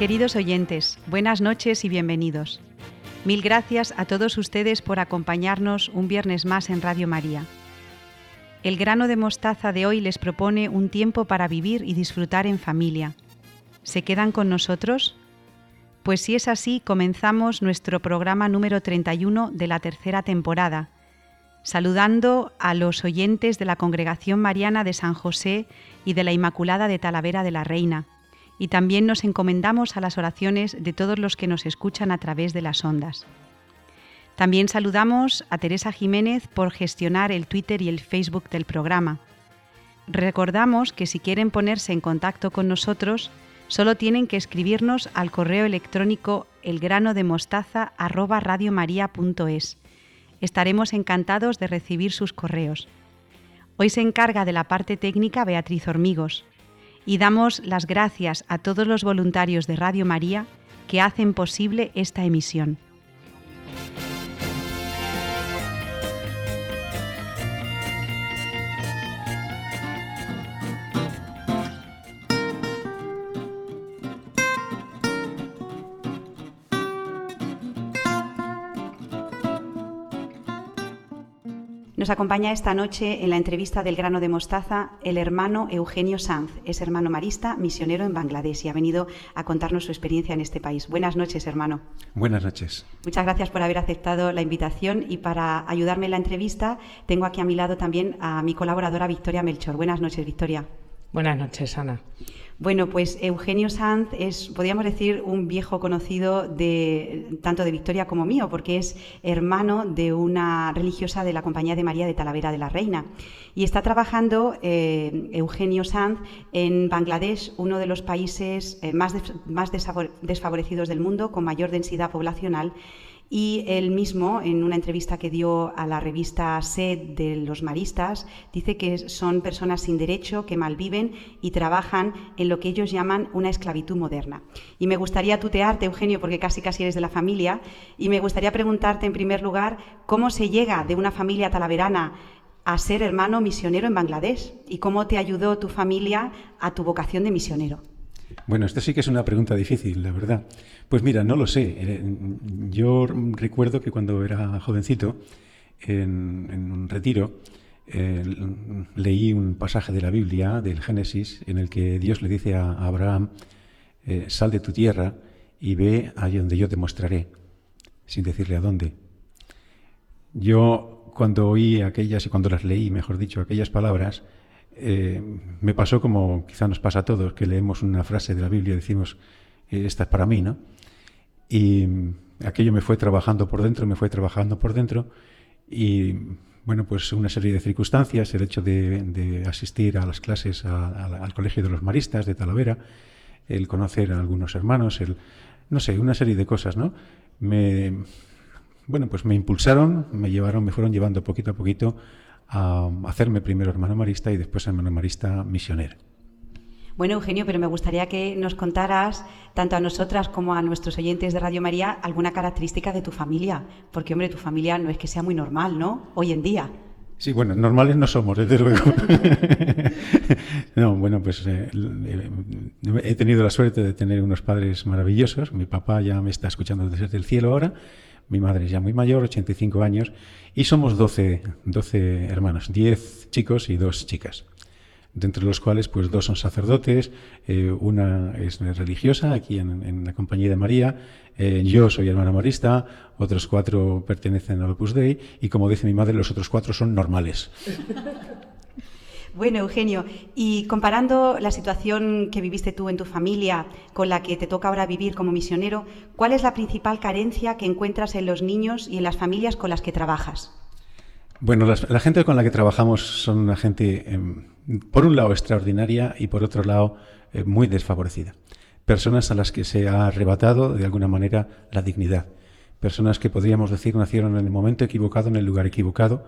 Queridos oyentes, buenas noches y bienvenidos. Mil gracias a todos ustedes por acompañarnos un viernes más en Radio María. El grano de mostaza de hoy les propone un tiempo para vivir y disfrutar en familia. ¿Se quedan con nosotros? Pues si es así, comenzamos nuestro programa número 31 de la tercera temporada, saludando a los oyentes de la Congregación Mariana de San José y de la Inmaculada de Talavera de la Reina, y también nos encomendamos a las oraciones de todos los que nos escuchan a través de las ondas. También saludamos a Teresa Jiménez por gestionar el Twitter y el Facebook del programa. Recordamos que si quieren ponerse en contacto con nosotros, solo tienen que escribirnos al correo electrónico elgranodemostaza@radiomaria.es. Estaremos encantados de recibir sus correos. Hoy se encarga de la parte técnica Beatriz Hormigos y damos las gracias a todos los voluntarios de Radio María que hacen posible esta emisión. Nos acompaña esta noche en la entrevista del grano de mostaza el hermano Eugenio Sanz. Es hermano marista, misionero en Bangladesh y ha venido a contarnos su experiencia en este país. Buenas noches, hermano. Buenas noches. Muchas gracias por haber aceptado la invitación y para ayudarme en la entrevista tengo aquí a mi lado también a mi colaboradora Victoria Melchor. Buenas noches, Victoria. Buenas noches, Ana. Bueno, pues Eugenio Sanz es, podríamos decir, un viejo conocido de tanto de Victoria como mío, porque es hermano de una religiosa de la Compañía de María de Talavera de la Reina. Y está trabajando eh, Eugenio Sanz en Bangladesh, uno de los países eh, más, más desfavorecidos del mundo, con mayor densidad poblacional y él mismo, en una entrevista que dio a la revista SED de los maristas, dice que son personas sin derecho, que malviven y trabajan en lo que ellos llaman una esclavitud moderna. Y me gustaría tutearte, Eugenio, porque casi casi eres de la familia, y me gustaría preguntarte en primer lugar cómo se llega de una familia talaverana a ser hermano misionero en Bangladesh y cómo te ayudó tu familia a tu vocación de misionero. Bueno, esto sí que es una pregunta difícil, la verdad. Pues mira, no lo sé. Eh, yo recuerdo que cuando era jovencito, en, un retiro, eh, leí un pasaje de la Biblia, del Génesis, en el que Dios le dice a Abraham, eh, sal de tu tierra y ve allí donde yo te mostraré, sin decirle a dónde. Yo cuando oí aquellas, y cuando las leí, mejor dicho, aquellas palabras, me pasó como quizá nos pasa a todos, que leemos una frase de la Biblia y decimos, esta es para mí, ¿no? Y aquello me fue trabajando por dentro, me fue trabajando por dentro y bueno, pues una serie de circunstancias, el hecho de, asistir a las clases al Colegio de los Maristas de Talavera, el conocer a algunos hermanos, el, no sé, una serie de cosas, ¿no? Me, bueno, pues me impulsaron, me llevaron, me fueron llevando poquito a poquito a hacerme primero hermano marista y después hermano marista misionero. Bueno, Eugenio, pero me gustaría que nos contaras, tanto a nosotras como a nuestros oyentes de Radio María, alguna característica de tu familia. Porque, hombre, tu familia no es que sea muy normal, ¿no? Hoy en día. Sí, bueno, normales no somos, desde luego. no, bueno, pues eh, eh, he tenido la suerte de tener unos padres maravillosos. Mi papá ya me está escuchando desde el cielo ahora. Mi madre es ya muy mayor, 85 años. Y somos 12, 12 hermanos, 10 chicos y 2 chicas de entre los cuales pues dos son sacerdotes, eh, una es religiosa aquí en, la Compañía de María, eh, yo soy hermana marista, otros cuatro pertenecen al Opus Dei y como dice mi madre, los otros cuatro son normales. Bueno, Eugenio, y comparando la situación que viviste tú en tu familia con la que te toca ahora vivir como misionero, ¿cuál es la principal carencia que encuentras en los niños y en las familias con las que trabajas? Bueno, la gente con la que trabajamos son una gente, em, por un lado, extraordinaria y por otro lado, eh, muy desfavorecida. Personas a las que se ha arrebatado, de alguna manera, la dignidad. Personas que podríamos decir nacieron en el momento equivocado, en el lugar equivocado,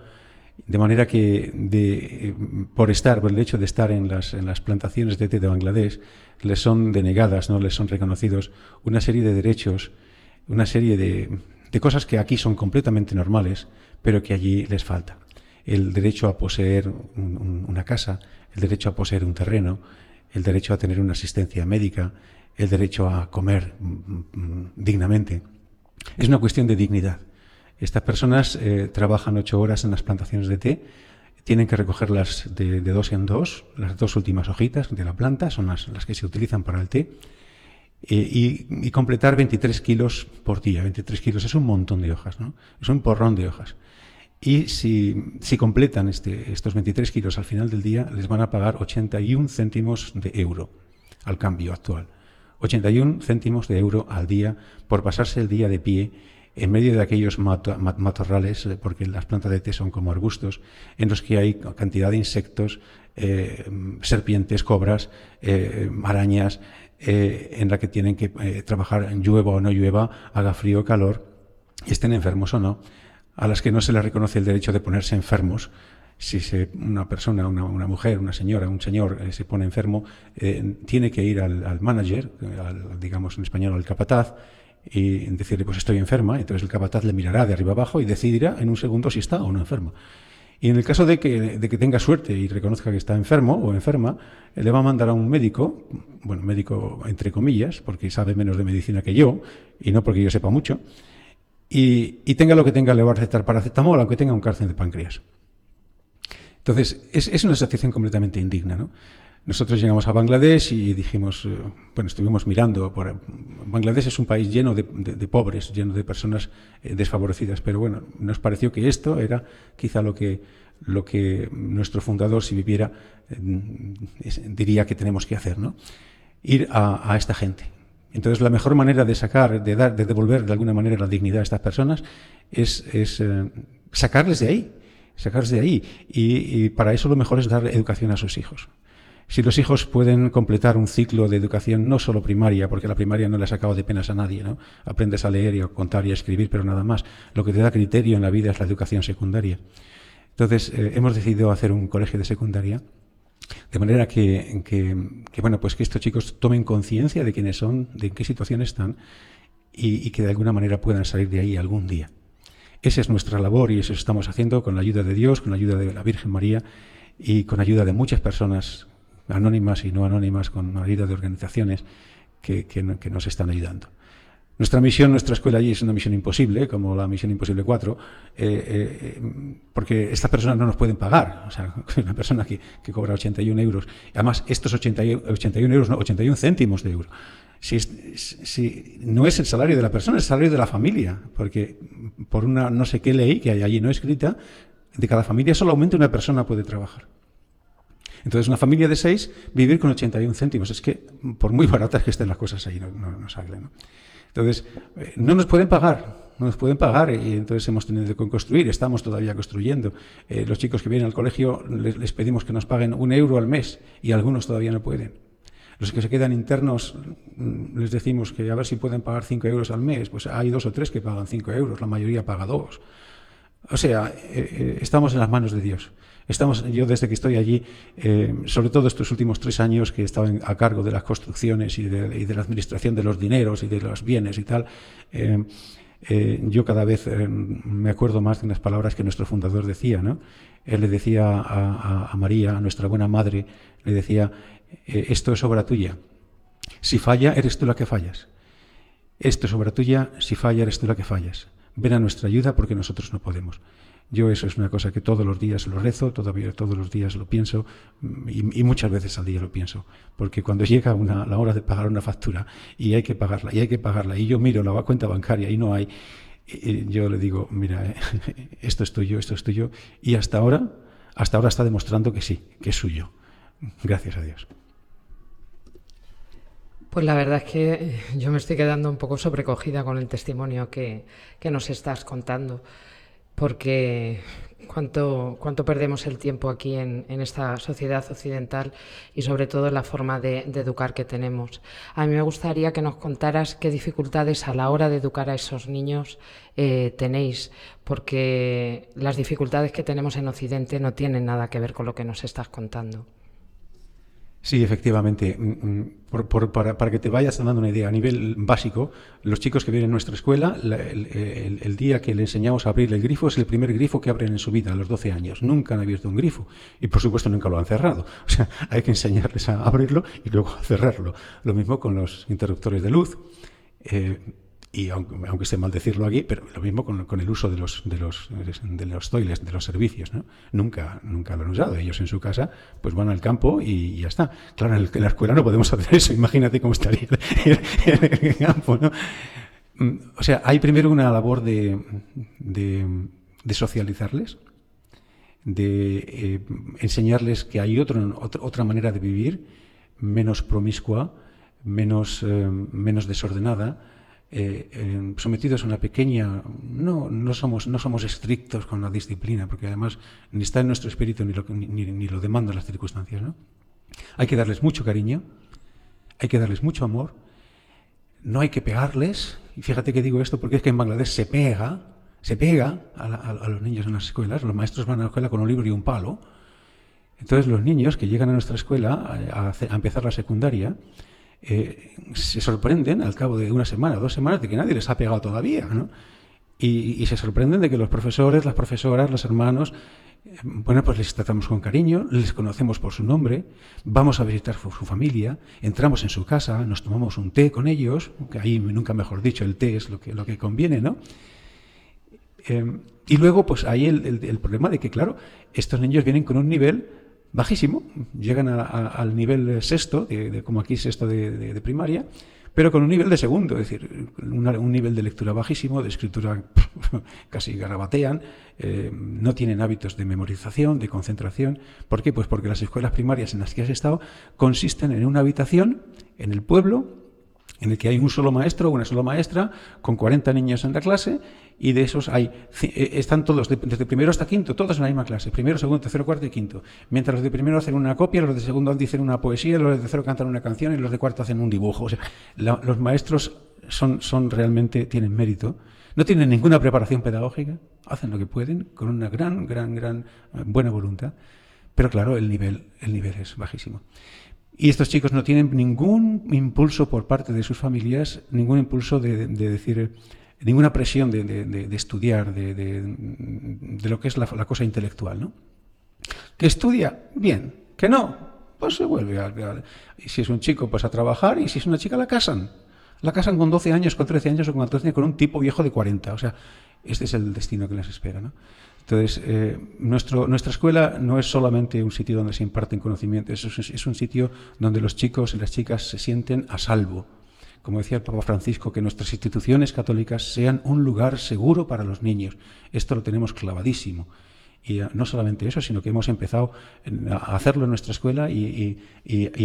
de manera que em, por estar, por el hecho de estar en las, plantaciones de té de Bangladesh, les son denegadas, no les son reconocidos una serie de derechos, una serie de, de cosas que aquí son completamente normales, pero que allí les falta. El derecho a poseer una casa, el derecho a poseer un terreno, el derecho a tener una asistencia médica, el derecho a comer mm, mm, dignamente. Es una cuestión de dignidad. Estas personas eh, trabajan ocho horas en las plantaciones de té, tienen que recogerlas de, dos en dos, las dos últimas hojitas de la planta, son las, que se utilizan para el té, eh, y, completar 23 kilos por día. 23 kilos es un montón de hojas, ¿no? es un porrón de hojas. Y si, si completan este, estos 23 kilos al final del día, les van a pagar 81 céntimos de euro al cambio actual. 81 céntimos de euro al día por pasarse el día de pie en medio de aquellos matorrales, eh, porque las plantas de té son como arbustos, en los que hay cantidad de insectos, eh, serpientes, cobras, eh, arañas, en la que tienen que trabajar llueva o no llueva, haga frío o calor, estén enfermos o no a las que no se les reconoce el derecho de ponerse enfermos. Si una persona, una, mujer, una señora, un señor se pone enfermo, tiene que ir al, manager, digamos en español al capataz, y decirle, pues estoy enferma, entonces el capataz le mirará de arriba abajo y decidirá en un segundo si está o no enferma. Y en el caso de que, de que, tenga suerte y reconozca que está enfermo o enferma, le va a mandar a un médico, bueno, médico entre comillas, porque sabe menos de medicina que yo, y no porque yo sepa mucho, y, tenga lo que tenga, le va a recetar paracetamol, aunque tenga un cáncer de páncreas. Entonces, es, una situación completamente indigna. ¿no? Nosotros llegamos a Bangladesh y dijimos, eh, bueno, estuvimos mirando, por, Bangladesh es un país lleno de, pobres, lleno de personas eh, desfavorecidas, pero bueno, nos pareció que esto era quizá lo que, nuestro fundador, si viviera, eh, diría que tenemos que hacer, ¿no? Ir a esta gente, entonces, la mejor manera de sacar, de dar, de devolver de alguna manera la dignidad a estas personas es, sacarles de ahí, sacarles de ahí. Y, para eso lo mejor es dar educación a sus hijos. Si los hijos pueden completar un ciclo de educación, no solo primaria, porque la primaria no le ha sacado de penas a nadie, ¿no? Aprendes a leer y a contar y a escribir, pero nada más. Lo que te da criterio en la vida es la educación secundaria. Entonces, eh, hemos decidido hacer un colegio de secundaria de manera que, bueno, pues que estos chicos tomen conciencia de quiénes son, de en qué situación están y, que de alguna manera puedan salir de ahí algún día. Esa es nuestra labor y eso estamos haciendo con la ayuda de Dios, con la ayuda de la Virgen María y con ayuda de muchas personas anónimas y no anónimas, con ayuda de organizaciones que nos están ayudando. Nuestra misión, nuestra escuela allí es una misión imposible, como la misión imposible 4, eh, eh, porque estas personas no nos pueden pagar. O sea, una persona que, cobra 81 euros, además estos 81 euros, no, 81 céntimos de euro. Si, no es el salario de la persona, es el salario de la familia, porque por una no sé qué ley que hay allí no escrita, de cada familia solamente una persona puede trabajar. Entonces, una familia de seis, vivir con 81 céntimos. Es que, por muy baratas que estén las cosas ahí, no, no, no sale. ¿no? Entonces, eh, no nos pueden pagar, no nos pueden pagar y entonces hemos tenido que construir, estamos todavía construyendo. Eh, los chicos que vienen al colegio les, pedimos que nos paguen un euro al mes y algunos todavía no pueden. Los que se quedan internos mm, les decimos que a ver si pueden pagar cinco euros al mes. Pues hay dos o tres que pagan cinco euros, la mayoría paga dos. O sea, eh, estamos en las manos de Dios. Estamos, yo desde que estoy allí, eh, sobre todo estos últimos tres años que he estado a cargo de las construcciones y de, la administración de los dineros y de los bienes y tal, eh, eh, yo cada vez me acuerdo más de unas palabras que nuestro fundador decía, ¿no? Él le decía a, María, a nuestra buena madre, le decía, esto es obra tuya. Si falla, eres tú la que fallas. Esto es obra tuya, si falla, eres tú la que fallas. Ven a nuestra ayuda porque nosotros no podemos. Yo eso es una cosa que todos los días lo rezo, todavía todos los días lo pienso y, muchas veces al día lo pienso, porque cuando llega una, la hora de pagar una factura y hay que pagarla y hay que pagarla y yo miro la cuenta bancaria y no hay, yo le digo, mira, esto es tuyo, esto es tuyo y hasta ahora, hasta ahora está demostrando que sí, que es suyo. Gracias a Dios. Pues la verdad es que yo me estoy quedando un poco sobrecogida con el testimonio que, nos estás contando porque cuánto, cuánto perdemos el tiempo aquí en, esta sociedad occidental y sobre todo la forma de, educar que tenemos. A mí me gustaría que nos contaras qué dificultades a la hora de educar a esos niños eh, tenéis, porque las dificultades que tenemos en Occidente no tienen nada que ver con lo que nos estás contando. Sí, efectivamente. Mm, mm, para, que te vayas dando una idea, a nivel básico, los chicos que vienen a nuestra escuela, el, día que le enseñamos a abrir el grifo es el primer grifo que abren en su vida, a los 12 años. Nunca han abierto un grifo y, por supuesto, nunca lo han cerrado. O sea, hay que enseñarles a abrirlo y luego a cerrarlo. Lo mismo con los interruptores de luz. Eh, y aunque, aunque esté mal decirlo aquí, pero lo mismo con, el uso de los, de los, de los toiles, de los servicios, ¿no? Nunca, nunca lo han usado. Ellos en su casa, pues van al campo y, ya está. Claro, en, la escuela no podemos hacer eso. Imagínate cómo estaría en el campo, ¿no? Mm, o sea, hay primero una labor de, de, de socializarles, de eh, enseñarles que hay otro, otra manera de vivir, menos promiscua, menos, eh, menos desordenada, eh, sometidos a una pequeña... No, no, somos, no somos estrictos con la disciplina, porque además ni está en nuestro espíritu ni lo, ni, lo demandan las circunstancias. ¿no? Hay que darles mucho cariño, hay que darles mucho amor, no hay que pegarles. Y fíjate que digo esto porque es que en Bangladesh se pega, se pega a, los niños en las escuelas, los maestros van a la escuela con un libro y un palo. Entonces los niños que llegan a nuestra escuela a empezar la secundaria, eh, se sorprenden al cabo de una semana, dos semanas, de que nadie les ha pegado todavía, ¿no? Y, se sorprenden de que los profesores, las profesoras, los hermanos, eh, bueno, pues les tratamos con cariño, les conocemos por su nombre, vamos a visitar su, familia, entramos en su casa, nos tomamos un té con ellos, que ahí nunca mejor dicho, el té es lo que, lo que conviene, ¿no? Eh, y luego, pues hay el problema de que, claro, estos niños vienen con un nivel bajísimo, llegan al nivel sexto, de, como aquí sexto de, primaria, pero con un nivel de segundo, es decir, un nivel de lectura bajísimo, de escritura casi garabatean, eh, no tienen hábitos de memorización, de concentración. ¿Por qué? Pues porque las escuelas primarias en las que has estado consisten en una habitación en el pueblo en el que hay un solo maestro o una sola maestra con 40 niños en la clase y de esos hay eh, están todos desde primero hasta quinto, todos en la misma clase, primero, segundo, tercero, cuarto y quinto. Mientras los de primero hacen una copia, los de segundo dicen una poesía, los de tercero cantan una canción y los de cuarto hacen un dibujo. O sea, los maestros son, son realmente tienen mérito. No tienen ninguna preparación pedagógica, hacen lo que pueden con una gran, gran, gran eh, buena voluntad, pero claro, el nivel, el nivel es bajísimo. Y estos chicos no tienen ningún impulso por parte de sus familias, ningún impulso de, decir, ninguna presión de, estudiar, de, lo que es la, cosa intelectual. ¿no? Que estudia, bien. Que no, pues se vuelve a, Y si es un chico, pues a trabajar, y si es una chica, la casan. La casan con 12 años, con 13 años o con 14 años, con un tipo viejo de 40. O sea, este es el destino que les espera. ¿no? Entonces, eh, nuestro, nuestra escuela no es solamente un sitio donde se imparten conocimientos, es, un sitio donde los chicos y las chicas se sienten a salvo. Como decía el Papa Francisco, que nuestras instituciones católicas sean un lugar seguro para los niños. Esto lo tenemos clavadísimo. Y eh, no solamente eso, sino que hemos empezado a hacerlo en nuestra escuela y,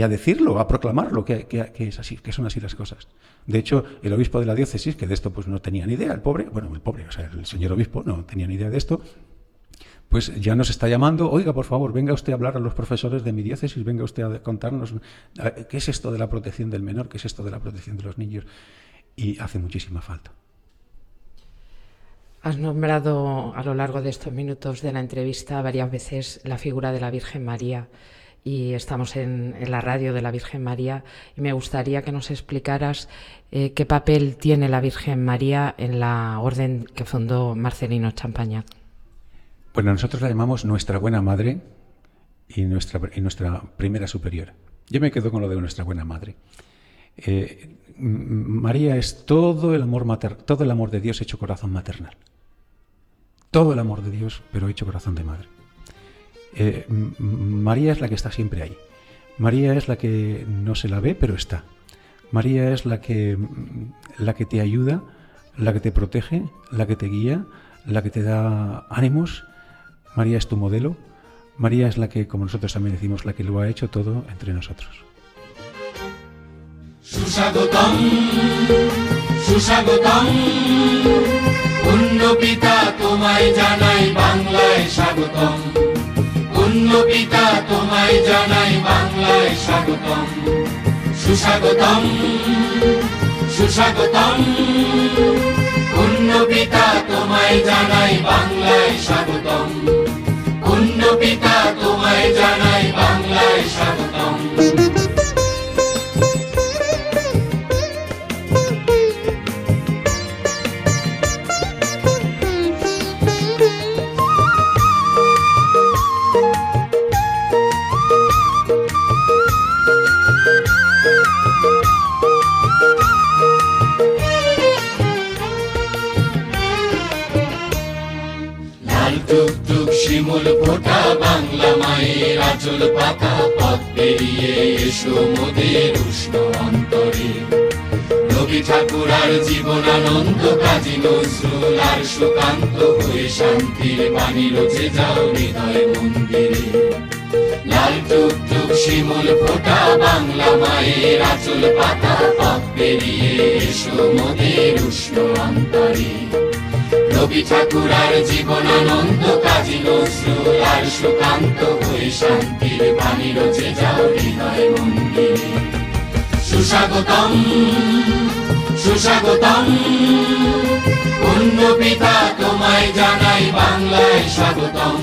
a decirlo, a proclamarlo, que, es así, que son así las cosas. De hecho, el obispo de la diócesis, que de esto pues no tenía ni idea, el pobre, bueno, el pobre, o sea, el señor obispo no tenía ni idea de esto, pues ya nos está llamando, oiga, por favor, venga usted a hablar a los profesores de mi diócesis, venga usted a contarnos qué es esto de la protección del menor, qué es esto de la protección de los niños. Y hace muchísima falta. Has nombrado a lo largo de estos minutos de la entrevista varias veces la figura de la Virgen María y estamos en, la radio de la Virgen María y me gustaría que nos explicaras eh, qué papel tiene la Virgen María en la orden que fundó Marcelino Champaña. Bueno, nosotros la llamamos nuestra buena madre y nuestra, nuestra primera superiora. Yo me quedo con lo de nuestra buena madre. Eh, María es todo el amor mater, todo el amor de Dios hecho corazón maternal. Todo el amor de Dios, pero hecho corazón de madre. Eh, María es la que está siempre ahí. María es la que no se la ve, pero está. María es la que, la que te ayuda, la que te protege, la que te guía, la que te da ánimos, María es tu modelo. María es la que, como nosotros también decimos, la que lo ha hecho todo entre nosotros. সুস্বাগতম সুস্বাগতম পুণ্য পিতা তোমায় জানাই বাংলায় স্বাগতম। পুণ্য পিতা তোমায় জানাই বাংলায় স্বাগতম। তোমায় জানাই বাংলায় স্বাগতম আচল পাতা পথ পেরিয়ে এসো মোদের উষ্ণ অন্তরে। রবি ঠাকুর আর জীবনানন্দ কাজী নজরুল আর সুকান্ত হয়ে শান্তির বাণী রচে, যাও হৃদয় মন্দিরে। লাল টুক টুক শিমুল ফোটা বাংলা মায়ের আচল পাতা পথ পেরিয়ে এসো মোদের উষ্ণ অন্তরে। রবি ঠাকুর আর জীবনানন্দ কাজী নজরুল আর সুকান্ত হয়ে শান্তির বাণী রচে যাও হৃদয় মন্দিরে। সুস্বাগতম সুস্বাগতম। পুণ্য পিতা তোমায় জানাই বাংলায় স্বাগতম।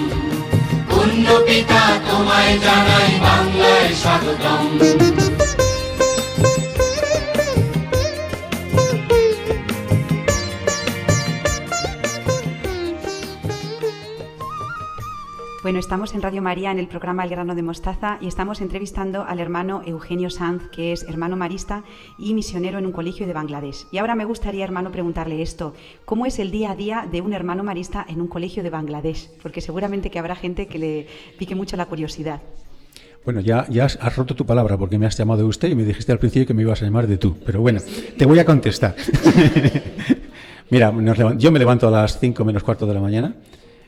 পুণ্য পিতা তোমায় জানাই বাংলায় স্বাগতম। Bueno, estamos en Radio María en el programa El grano de mostaza y estamos entrevistando al hermano Eugenio Sanz, que es hermano marista y misionero en un colegio de Bangladesh. Y ahora me gustaría, hermano, preguntarle esto, ¿cómo es el día a día de un hermano marista en un colegio de Bangladesh? Porque seguramente que habrá gente que le pique mucho la curiosidad. Bueno, ya, ya has, roto tu palabra porque me has llamado de usted y me dijiste al principio que me ibas a llamar de tú. Pero bueno, te voy a contestar. Mira, yo me levanto a las 5 menos cuarto de la mañana,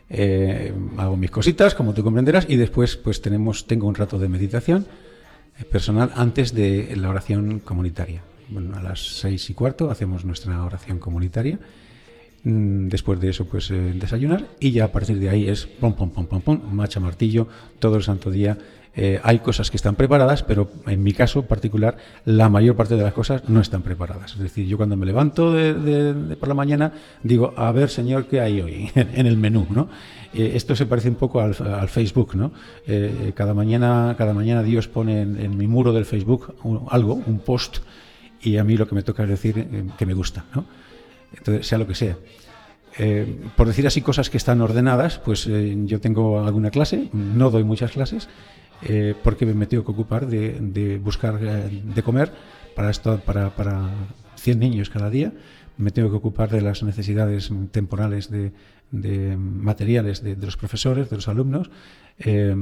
eh, hago mis cositas, como tú comprenderás, y después pues tenemos, tengo un rato de meditación eh, personal antes de la oración comunitaria. Bueno, a las seis y cuarto hacemos nuestra oración comunitaria. Mm, Después de eso, pues eh, desayunar y ya a partir de ahí es pom, pom, pom, pom, pom, macha martillo, todo el santo día. Eh, hay cosas que están preparadas, pero en mi caso particular, la mayor parte de las cosas no están preparadas. Es decir, yo cuando me levanto de, de- de por la mañana digo, a ver, señor, ¿qué hay hoy en el menú? ¿no? Eh, esto se parece un poco al, al Facebook, ¿no? Eh, cada, mañana, cada mañana Dios pone en, en mi muro del Facebook un- algo, un post, y a mí lo que me toca es decir eh, que me gusta, ¿no? Entonces, sea lo que sea. Eh, por decir así cosas que están ordenadas, pues eh, yo tengo alguna clase, no doy muchas clases, eh, porque me tengo que ocupar de, de buscar eh, de comer para, esto, para, para 100 niños cada día, me tengo que ocupar de las necesidades temporales de, de materiales de, de los profesores, de los alumnos, eh,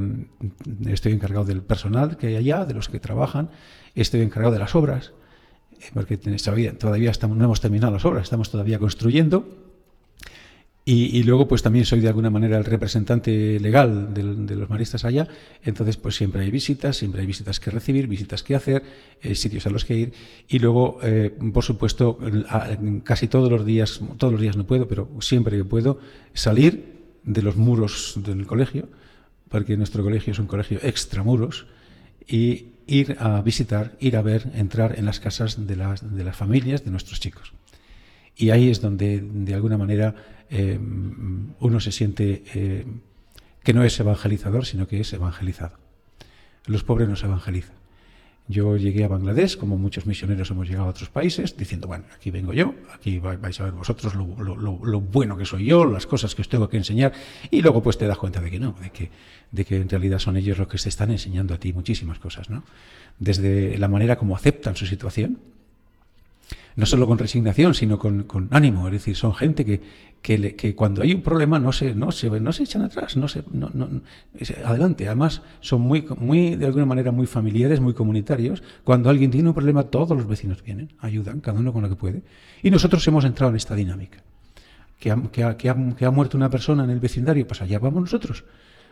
estoy encargado del personal que hay allá, de los que trabajan, estoy encargado de las obras, porque todavía, todavía estamos, no hemos terminado las obras, estamos todavía construyendo. Y, y, luego, pues también soy de alguna manera el representante legal de, de, los maristas allá. Entonces, pues siempre hay visitas, siempre hay visitas que recibir, visitas que hacer, eh, sitios a los que ir. Y luego, eh, por supuesto, casi todos los días, todos los días no puedo, pero siempre que puedo, salir de los muros del colegio, porque nuestro colegio es un colegio extramuros, y ir a visitar, ir a ver, entrar en las casas de las, de las familias de nuestros chicos. Y ahí es donde, de alguna manera, eh, uno se siente eh, que no es evangelizador, sino que es evangelizado. Los pobres no se evangelizan. Yo llegué a Bangladesh, como muchos misioneros hemos llegado a otros países, diciendo, bueno, aquí vengo yo, aquí vais a ver vosotros lo, lo, lo, lo, bueno que soy yo, las cosas que os tengo que enseñar, y luego pues te das cuenta de que no, de que, de que en realidad son ellos los que te están enseñando a ti muchísimas cosas, ¿no? Desde la manera como aceptan su situación, no solo con resignación, sino con, ánimo. Es decir, son gente que, que, que, cuando hay un problema no se, no se, no se echan atrás, no se, no, no, adelante. Además, son muy, muy, de alguna manera, muy familiares, muy comunitarios. Cuando alguien tiene un problema, todos los vecinos vienen, ayudan, cada uno con lo que puede. Y nosotros hemos entrado en esta dinámica. Que ha, que ha, que ha muerto una persona en el vecindario, pues allá vamos nosotros.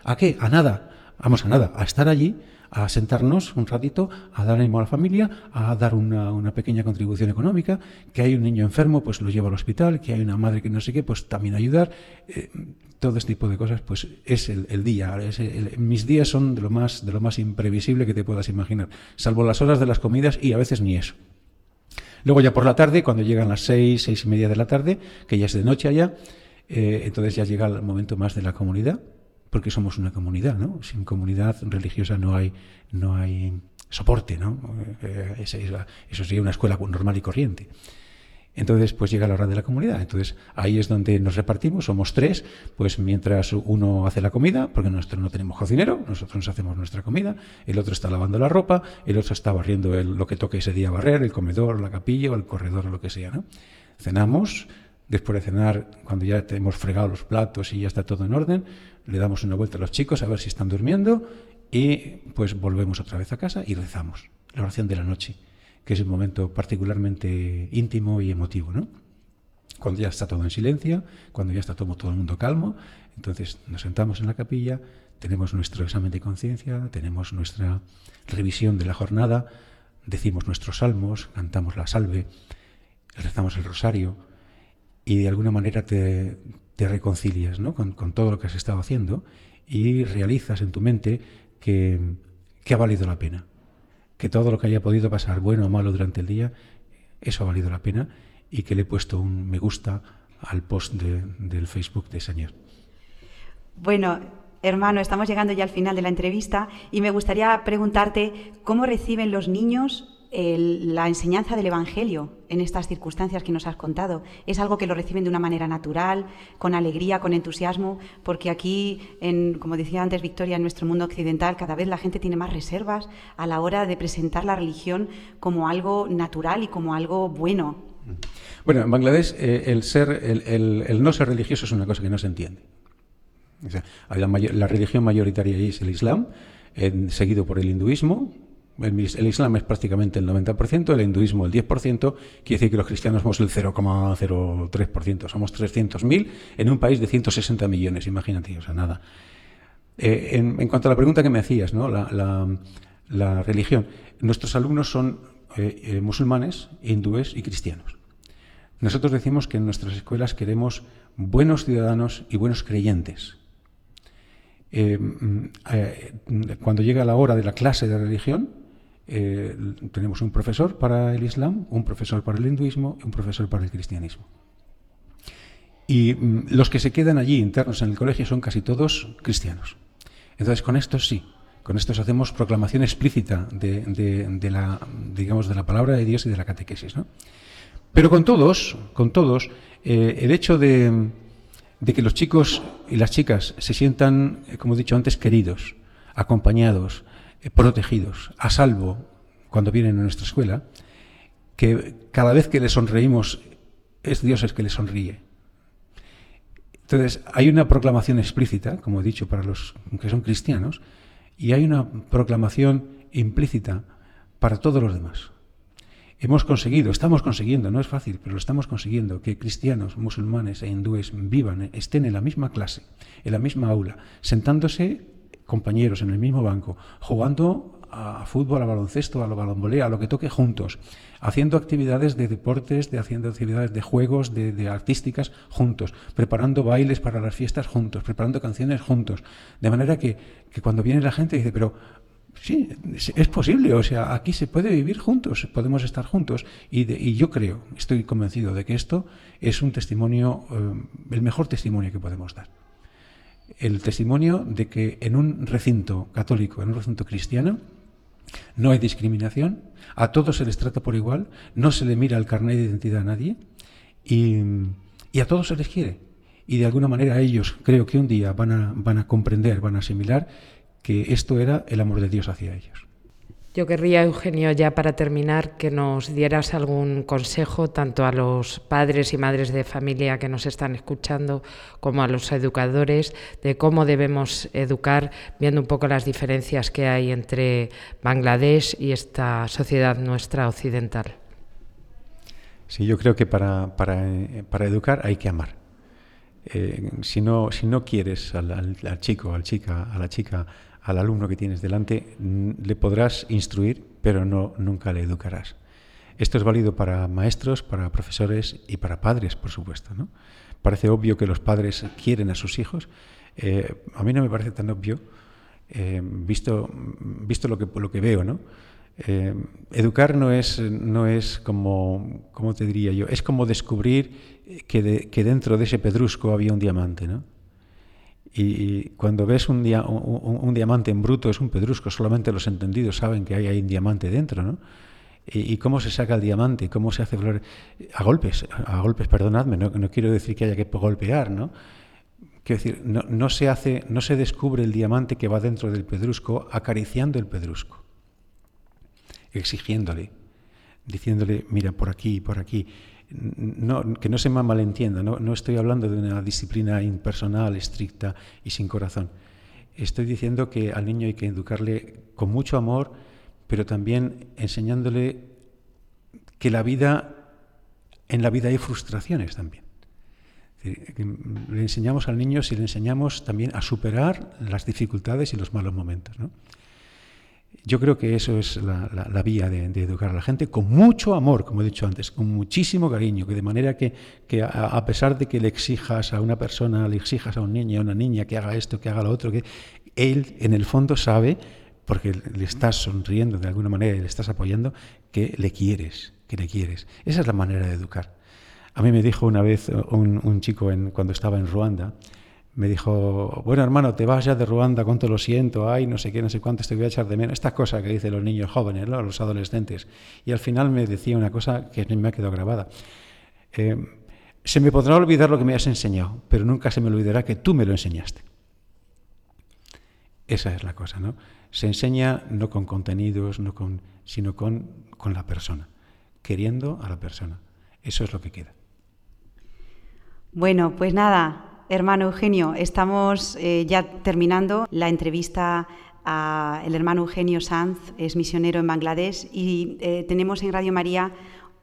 ¿A qué? A nada. Vamos a nada, a estar allí, a sentarnos un ratito, a dar ánimo a la familia, a dar una, pequeña contribución económica, que hay un niño enfermo, pues lo lleva al hospital, que hay una madre que no sé qué, pues también ayudar. Eh, todo este tipo de cosas, pues es el, día. Mis días son de lo, más, de lo más imprevisible que te puedas imaginar, salvo las horas de las comidas y a veces ni eso. Luego ya por la tarde, cuando llegan las seis, seis y media de la tarde, que ya es de noche allá, eh, entonces ya llega el momento más de la comunidad, porque somos una comunidad, ¿no? Sin comunidad religiosa no hay, no hay soporte, ¿no? Eh, esa, eso sería una escuela normal y corriente. Entonces, pues llega la hora de la comunidad. Entonces, ahí es donde nos repartimos, somos tres, pues mientras uno hace la comida, porque nosotros no tenemos cocinero, nosotros nos hacemos nuestra comida, el otro está lavando la ropa, el otro está barriendo el, lo que toque ese día barrer, el comedor, la capilla o el corredor o lo que sea, ¿no? Cenamos, después de cenar, cuando ya hemos fregado los platos y ya está todo en orden, le damos una vuelta a los chicos a ver si están durmiendo y pues volvemos otra vez a casa y rezamos la oración de la noche, que es un momento particularmente íntimo y emotivo, ¿no? Cuando ya está todo en silencio, cuando ya está todo, todo el mundo calmo, entonces nos sentamos en la capilla, tenemos nuestro examen de conciencia, tenemos nuestra revisión de la jornada, decimos nuestros salmos, cantamos la salve, rezamos el rosario y de alguna manera te, reconcilias ¿no? con, todo lo que has estado haciendo y realizas en tu mente que, ha valido la pena, que todo lo que haya podido pasar, bueno o malo durante el día, eso ha valido la pena y que le he puesto un me gusta al post del Facebook de Señor. Bueno, hermano, estamos llegando ya al final de la entrevista y me gustaría preguntarte cómo reciben los niños la enseñanza del Evangelio en estas circunstancias que nos has contado. Es algo que lo reciben de una manera natural, con alegría, con entusiasmo, porque aquí, como decía antes Victoria, en nuestro mundo occidental, cada vez la gente tiene más reservas a la hora de presentar la religión como algo natural y como algo bueno. Bueno, en Bangladesh eh, el, ser, el, no ser religioso es una cosa que no se entiende. la, religión mayoritaria es el Islam, seguido por el hinduismo, el, Islam es prácticamente el 90%, el hinduismo el 10%, quiere decir que los cristianos somos el 0,03%, somos 300.000 en un país de 160 millones, imagínate, o sea, nada. Eh, en, cuanto a la pregunta que me hacías, ¿no? la, religión, nuestros alumnos son eh, eh, musulmanes, hindúes y cristianos. Nosotros decimos que en nuestras escuelas queremos buenos ciudadanos y buenos creyentes. Mm, cuando llega la hora de la clase de religión, eh, tenemos un profesor para el Islam, un profesor para el hinduismo y un profesor para el cristianismo. Y mm, los que se quedan allí internos en el colegio son casi todos cristianos. Entonces, con estos sí, con estos hacemos proclamación explícita de, la, digamos, de la palabra de Dios y de la catequesis. Pero con todos, con todos, eh, el hecho de, de que los chicos y las chicas se sientan, eh, como he dicho antes, queridos, acompañados, protegidos, a salvo cuando vienen a nuestra escuela, que cada vez que les sonreímos es Dios el que les sonríe. Entonces, hay una proclamación explícita, como he dicho, para los que son cristianos, y hay una proclamación implícita para todos los demás. Hemos conseguido, estamos consiguiendo, no es fácil, pero lo estamos consiguiendo, que cristianos, musulmanes e hindúes vivan, estén en la misma clase, en la misma aula, sentándose compañeros en el mismo banco, jugando a fútbol, a baloncesto, a lo balonbolea, a lo que toque juntos, haciendo actividades de deportes, de haciendo actividades de juegos, de, artísticas juntos, preparando bailes para las fiestas juntos, preparando canciones juntos, de manera que, cuando viene la gente dice, pero sí, es posible, o sea, aquí se puede vivir juntos, podemos estar juntos, y, yo creo, estoy convencido de que esto es un testimonio, eh, el mejor testimonio que podemos dar el testimonio de que en un recinto católico, en un recinto cristiano, no hay discriminación, a todos se les trata por igual, no se le mira el carnet de identidad a nadie y, a todos se les quiere. Y de alguna manera ellos creo que un día van a, van a comprender, van a asimilar que esto era el amor de Dios hacia ellos. Yo querría, Eugenio, ya para terminar, que nos dieras algún consejo tanto a los padres y madres de familia que nos están escuchando como a los educadores de cómo debemos educar, viendo un poco las diferencias que hay entre Bangladesh y esta sociedad nuestra occidental. Sí, yo creo que para, para, para educar hay que amar. Eh, si, no, si no quieres al, al chico, al chica, a la chica al alumno que tienes delante le podrás instruir, pero no, nunca le educarás. Esto es válido para maestros, para profesores y para padres, por supuesto. ¿no? Parece obvio que los padres quieren a sus hijos. Eh, a mí no me parece tan obvio, eh, visto, visto lo, que, lo que veo. ¿no? Eh, educar no es, no es como, ¿cómo te diría yo? Es como descubrir que, que dentro de ese pedrusco había un diamante. ¿no? Y cuando ves un, un, diamante en bruto, es un pedrusco, solamente los entendidos saben que hay, un diamante dentro, ¿no? Y, cómo se saca el diamante, cómo se hace flor a golpes, a golpes, perdonadme, no, no, quiero decir que haya que golpear, ¿no? Quiero decir, no, no, se hace, no se descubre el diamante que va dentro del pedrusco acariciando el pedrusco, exigiéndole, diciéndole, mira, por aquí, por aquí no, que no se me malentienda, no, no, estoy hablando de una disciplina impersonal, estricta y sin corazón. Estoy diciendo que al niño hay que educarle con mucho amor, pero también enseñándole que la vida, en la vida hay frustraciones también. Le enseñamos al niño si le enseñamos también a superar las dificultades y los malos momentos. Yo creo que eso es la, vía de, educar a la gente con mucho amor, como he dicho antes, con muchísimo cariño, que de manera que, a, pesar de que le exijas a una persona, le exijas a un niño, a una niña que haga esto, que haga lo otro, que él en el fondo sabe, porque le estás sonriendo de alguna manera y le estás apoyando, que le quieres, que le quieres. Esa es la manera de educar. A mí me dijo una vez un, chico en, cuando estaba en Ruanda, me dijo, bueno hermano, te vas ya de Ruanda, cuánto lo siento, ay, no sé qué, no sé cuánto, te voy a echar de menos. Estas cosas que dicen los niños jóvenes, los adolescentes. Y al final me decía una cosa que me ha quedado grabada. Eh, se me podrá olvidar lo que me has enseñado, pero nunca se me olvidará que tú me lo enseñaste. Esa es la cosa, ¿no? Se enseña no con contenidos, no con, sino con, con la persona, queriendo a la persona. Eso es lo que queda. Bueno, pues nada, Hermano Eugenio, estamos eh, ya terminando la entrevista al hermano Eugenio Sanz, es misionero en Bangladesh, y eh, tenemos en Radio María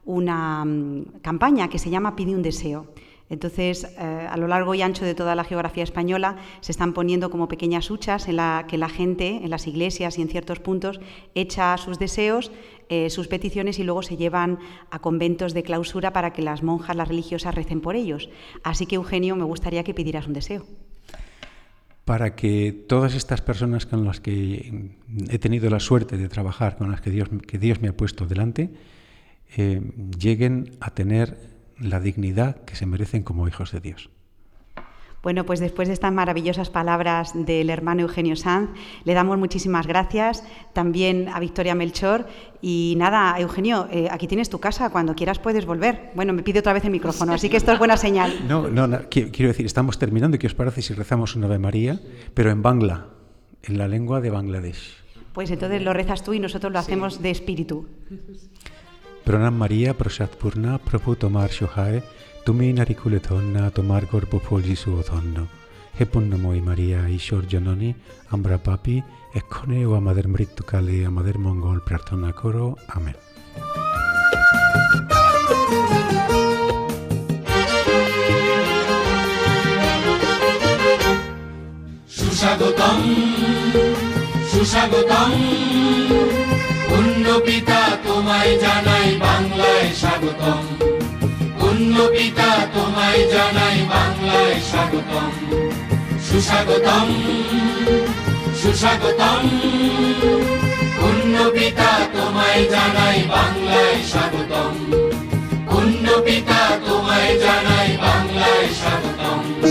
una mm, campaña que se llama Pide un deseo. Entonces, eh, a lo largo y ancho de toda la geografía española se están poniendo como pequeñas huchas en la que la gente, en las iglesias y en ciertos puntos, echa sus deseos, eh, sus peticiones y luego se llevan a conventos de clausura para que las monjas, las religiosas, recen por ellos. Así que, Eugenio, me gustaría que pidieras un deseo. Para que todas estas personas con las que he tenido la suerte de trabajar, con las que Dios, que Dios me ha puesto delante, eh, lleguen a tener la dignidad que se merecen como hijos de Dios. Bueno, pues después de estas maravillosas palabras del hermano Eugenio Sanz, le damos muchísimas gracias también a Victoria Melchor. Y nada, Eugenio, eh, aquí tienes tu casa, cuando quieras puedes volver. Bueno, me pide otra vez el micrófono, así que esto es buena señal. No, no, quiero decir, estamos terminando, ¿qué os parece si rezamos una Ave María, pero en Bangla, en la lengua de Bangladesh? Pues entonces lo rezas tú y nosotros lo hacemos de espíritu. Pranam María, Prasad Purna, Tomar Shohae. তুমি নারী কুলে ধন্যা, তোমার গর্ভফল যিশু ধন্য। হে পুণ্যময়ী মারিয়া, ঈশ্বর জননী, আমরা পাপি, এক্ষণেও আমাদের মৃত্যুকালে আমাদের মঙ্গল প্রার্থনা করো, আমেন। সুস্বাগতম সুস্বাগতম। পুণ্য পিতা তোমায় জানাই বাংলায় স্বাগতম। পুণ্য পিতা তোমায় জানাই বাংলায় স্বাগতম। সুস্বাগতম সুস্বাগতম। পুণ্য পিতা তোমায় জানাই বাংলায় স্বাগতম। পুণ্য পিতা তোমায় জানাই বাংলায় স্বাগতম।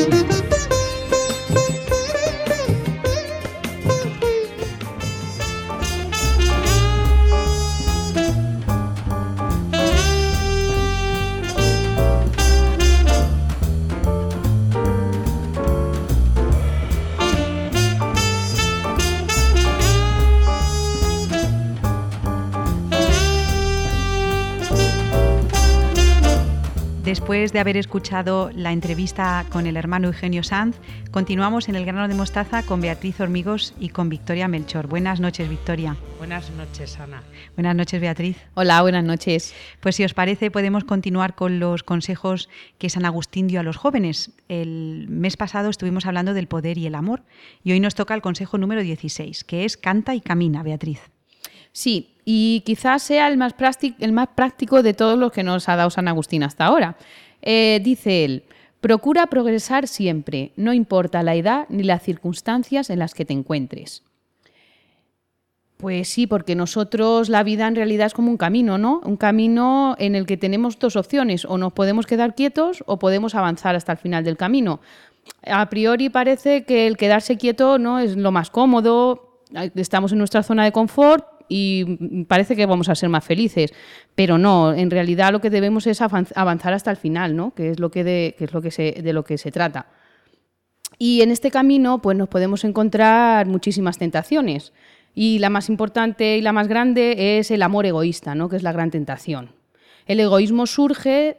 Después de haber escuchado la entrevista con el hermano Eugenio Sanz, continuamos en el grano de mostaza con Beatriz Hormigos y con Victoria Melchor. Buenas noches, Victoria. Buenas noches, Ana. Buenas noches, Beatriz. Hola, buenas noches. Pues si os parece, podemos continuar con los consejos que San Agustín dio a los jóvenes. El mes pasado estuvimos hablando del poder y el amor y hoy nos toca el consejo número 16, que es canta y camina, Beatriz. Sí, y quizás sea el más, práctico, de todos los que nos ha dado San Agustín hasta ahora. Eh, dice él, procura progresar siempre, no importa la edad ni las circunstancias en las que te encuentres. Pues sí, porque nosotros la vida en realidad es como un camino, ¿no? Un camino en el que tenemos dos opciones, o nos podemos quedar quietos o podemos avanzar hasta el final del camino. A priori parece que el quedarse quieto no es lo más cómodo, estamos en nuestra zona de confort y parece que vamos a ser más felices, pero no, en realidad lo que debemos es avanzar hasta el final, ¿no? que es, lo que de, es lo que se, de lo que se trata. Y en este camino pues nos podemos encontrar muchísimas tentaciones y la más importante y la más grande es el amor egoísta, ¿no? que es la gran tentación. El egoísmo surge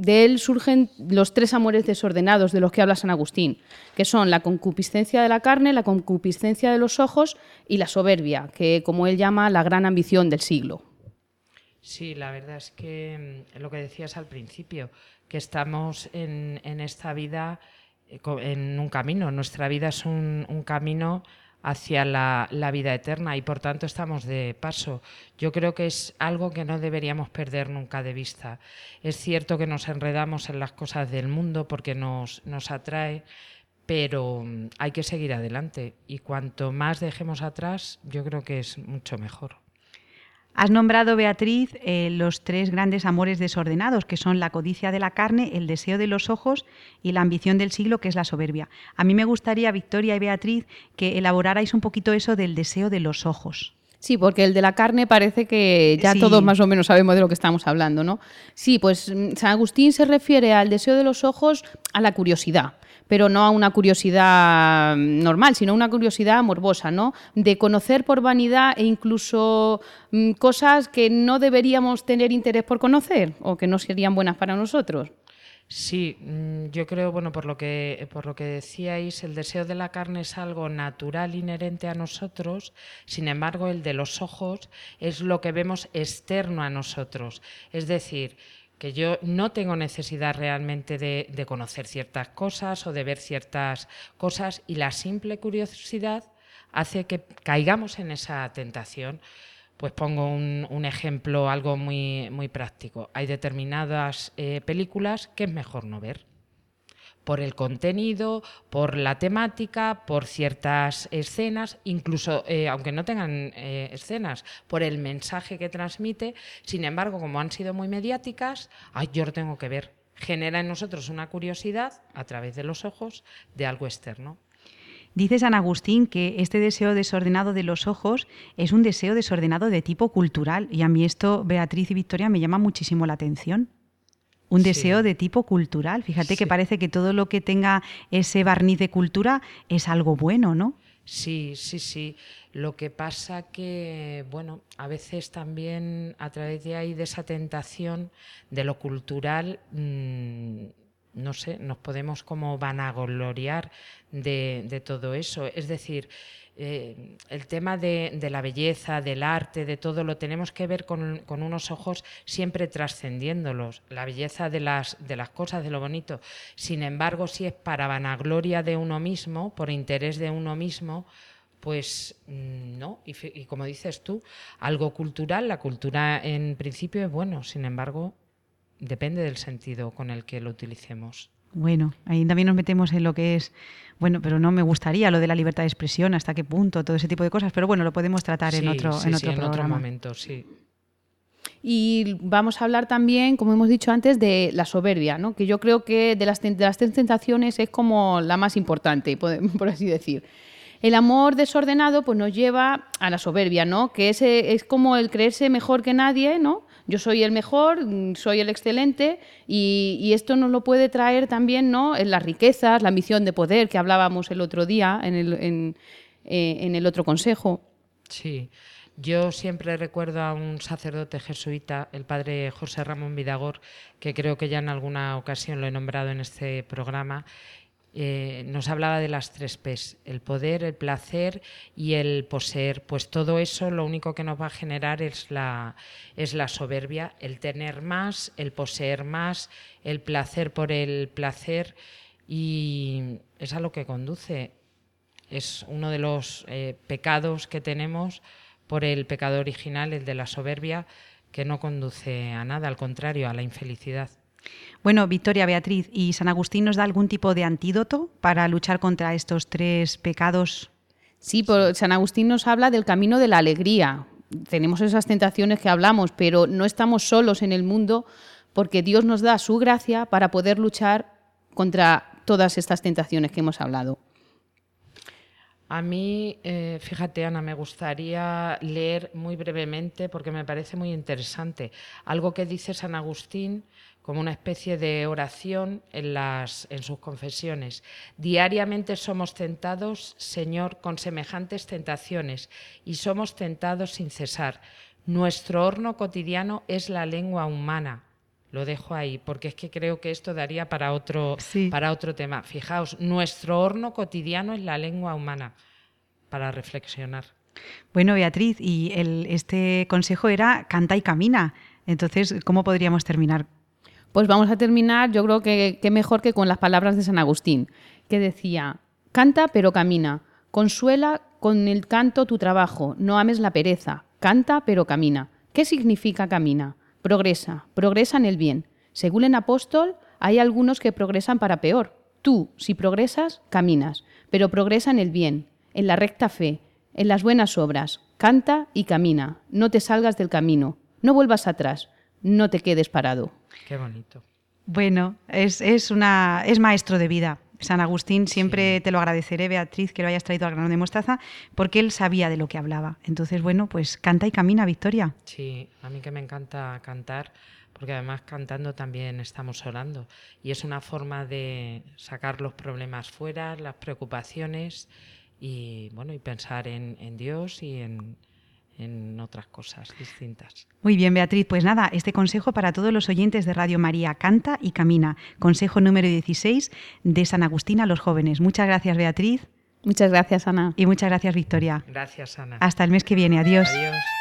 de él surgen los tres amores desordenados de los que habla San Agustín, que son la concupiscencia de la carne, la concupiscencia de los ojos y la soberbia, que como él llama la gran ambición del siglo. Sí, la verdad es que mm, lo que decías al principio, que estamos en, esta vida eh, en un camino, nuestra vida es un, camino hacia la, vida eterna y por tanto estamos de paso. Yo creo que es algo que no deberíamos perder nunca de vista. Es cierto que nos enredamos en las cosas del mundo porque nos, nos atrae, pero mm, hay que seguir adelante y cuanto más dejemos atrás, yo creo que es mucho mejor. Has nombrado, Beatriz, eh, los tres grandes amores desordenados, que son la codicia de la carne, el deseo de los ojos y la ambición del siglo, que es la soberbia. A mí me gustaría, Victoria y Beatriz, que elaborarais un poquito eso del deseo de los ojos. Sí, porque el de la carne parece que ya todos más o menos sabemos de lo que estamos hablando, ¿no? Sí, pues mm, San Agustín se refiere al deseo de los ojos a la curiosidad pero no a una curiosidad normal, sino una curiosidad morbosa, ¿no? De conocer por vanidad e incluso mm, cosas que no deberíamos tener interés por conocer o que no serían buenas para nosotros. Sí, mm, yo creo, bueno, por lo que por lo que decíais, el deseo de la carne es algo natural inherente a nosotros. Sin embargo, el de los ojos es lo que vemos externo a nosotros. Es decir, que yo no tengo necesidad realmente de, conocer ciertas cosas o de ver ciertas cosas y la simple curiosidad hace que caigamos en esa tentación. Pues pongo un, ejemplo, algo muy, muy práctico. Hay determinadas eh, películas que es mejor no ver por el contenido, por la temática, por ciertas escenas, incluso eh, aunque no tengan eh, escenas, por el mensaje que transmite. Sin embargo, como han sido muy mediáticas, ay, yo lo tengo que ver. Genera en nosotros una curiosidad a través de los ojos de algo externo. Dice San Agustín que este deseo desordenado de los ojos es un deseo desordenado de tipo cultural y a mí esto, Beatriz y Victoria, me llama muchísimo la atención un deseo de tipo cultural. Fíjate que parece que todo lo que tenga ese barniz de cultura es algo bueno, ¿no? Sí, sí, sí. Lo que pasa que, bueno, a veces también a través de ahí de esa tentación de lo cultural, mm, no sé, nos podemos como vanagloriar de, de todo eso. Es decir, eh, el tema de, la belleza, del arte, de todo, lo tenemos que ver con, unos ojos siempre trascendiéndolos, la belleza de las, cosas, de lo bonito. Sin embargo, si es para vanagloria de uno mismo, por interés de uno mismo, pues mm, no. Y como dices tú, algo cultural, la cultura en principio es bueno, sin embargo, depende del sentido con el que lo utilicemos. Bueno, ahí también nos metemos en lo que es, bueno, pero no me gustaría lo de la libertad de expresión, hasta qué punto, todo ese tipo de cosas, pero bueno, lo podemos tratar en otro, en otro En otro momento, sí. Y vamos a hablar también, como hemos dicho antes, de la soberbia, ¿no? que yo creo que de las, de las tentaciones es como la más importante, por así decir. El amor desordenado pues, nos lleva a la soberbia, ¿no? que es, es como el creerse mejor que nadie, ¿no? Yo soy el mejor, mm, soy el excelente y, esto nos lo puede traer también ¿no? en las riquezas, la ambición de poder que hablábamos el otro día en el, eh, en el otro consejo. Sí, yo siempre recuerdo a un sacerdote jesuita, el padre José Ramón Vidagor, que creo que ya en alguna ocasión lo he nombrado en este programa, eh, nos hablaba de las tres P's, el poder, el placer y el poseer. Pues todo eso lo único que nos va a generar es la, soberbia, el tener más, el poseer más, el placer por el placer y es a lo que conduce. Es uno de los eh, pecados que tenemos por el pecado original, el de la soberbia, que no conduce a nada, al contrario, a la infelicidad. Bueno, Victoria Beatriz, ¿y San Agustín nos da algún tipo de antídoto para luchar contra estos tres pecados? Sí, San Agustín nos habla del camino de la alegría. Tenemos esas tentaciones que hablamos, pero no estamos solos en el mundo porque Dios nos da su gracia para poder luchar contra todas estas tentaciones que hemos hablado. A mí, eh, fíjate Ana, me gustaría leer muy brevemente porque me parece muy interesante algo que dice San Agustín como una especie de oración en, las, en sus confesiones. Diariamente somos tentados, Señor, con semejantes tentaciones y somos tentados sin cesar. Nuestro horno cotidiano es la lengua humana. Lo dejo ahí, porque es que creo que esto daría para otro, Sí. para otro tema. Fijaos, nuestro horno cotidiano es la lengua humana, para reflexionar. Bueno, Beatriz, y el- este consejo era canta y camina. Entonces, ¿cómo podríamos terminar? Pues vamos a terminar, yo creo que, que mejor que con las palabras de San Agustín, que decía, canta pero camina, consuela con el canto tu trabajo, no ames la pereza, canta pero camina. ¿Qué significa camina? Progresa, progresa en el bien. Según el apóstol, hay algunos que progresan para peor. Tú, si progresas, caminas, pero progresa en el bien, en la recta fe, en las buenas obras. Canta y camina, no te salgas del camino, no vuelvas atrás, no te quedes parado. Qué bonito. Bueno, es, es, una, es maestro de vida. San Agustín, siempre te lo agradeceré, Beatriz, que lo hayas traído al grano de mostaza, porque él sabía de lo que hablaba. Entonces, bueno, pues canta y camina, Victoria. Sí, a mí que me encanta cantar, porque además cantando también estamos orando. Y es una forma de sacar los problemas fuera, las preocupaciones y bueno, y pensar en, en Dios y en, en otras cosas distintas. Muy bien, Beatriz. Pues nada, este consejo para todos los oyentes de Radio María, canta y camina. Consejo número 16 de San Agustín a los jóvenes. Muchas gracias, Beatriz, Muchas gracias, Ana. y muchas gracias, Victoria. Gracias, Ana. Hasta el mes que viene. Adiós. Adiós.